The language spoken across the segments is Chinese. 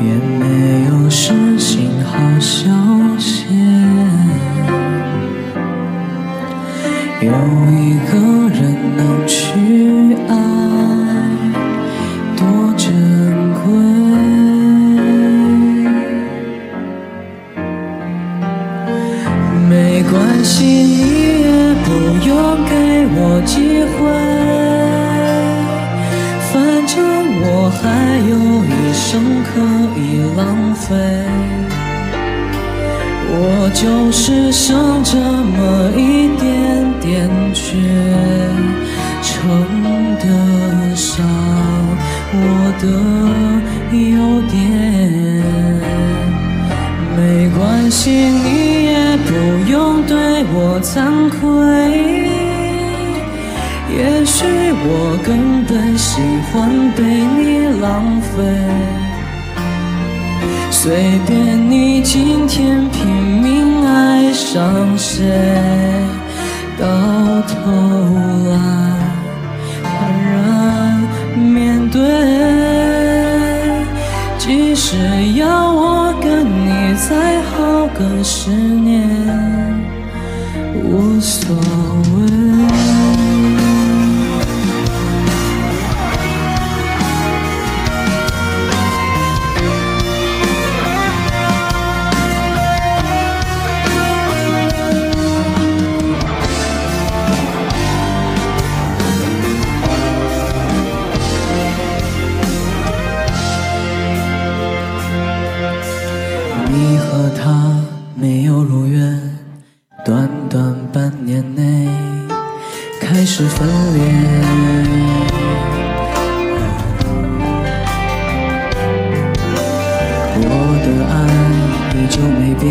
也没有事情好消遣。有一个人能去爱，生可以浪费。我就是剩这么一点点，却撑得上我的优点。没关系，你也不用对我惭愧。也许我根本喜欢被你浪费。随便你今天拼命爱上谁，到头来坦然面对。即使要我跟你再耗个十年，无所谓。是分裂。我的爱依旧没变，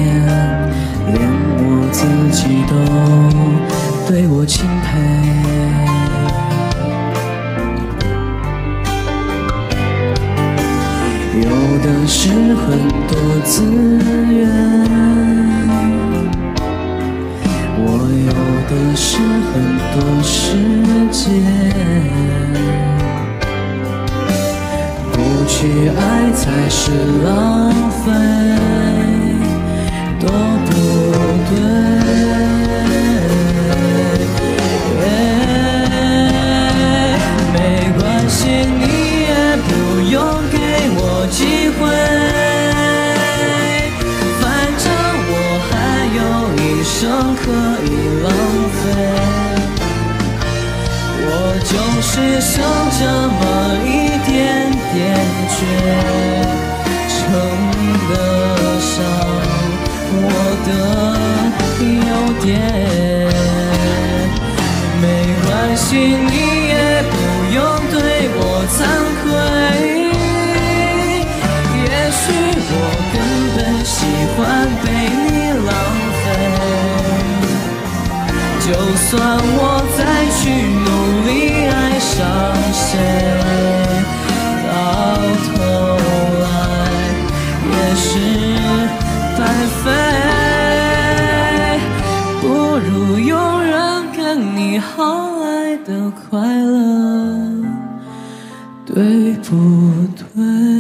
连我自己都对我钦佩。有的是很多资间。不去爱才是浪费，多不对。没关系，你也不用给我机会，反正我还有一生可以浪费。我就是剩这么一点点，却撑得上我的优点。没关系，你也不用对我惭愧。也许我根本喜欢被你浪费。就算我再去的快乐，对不对？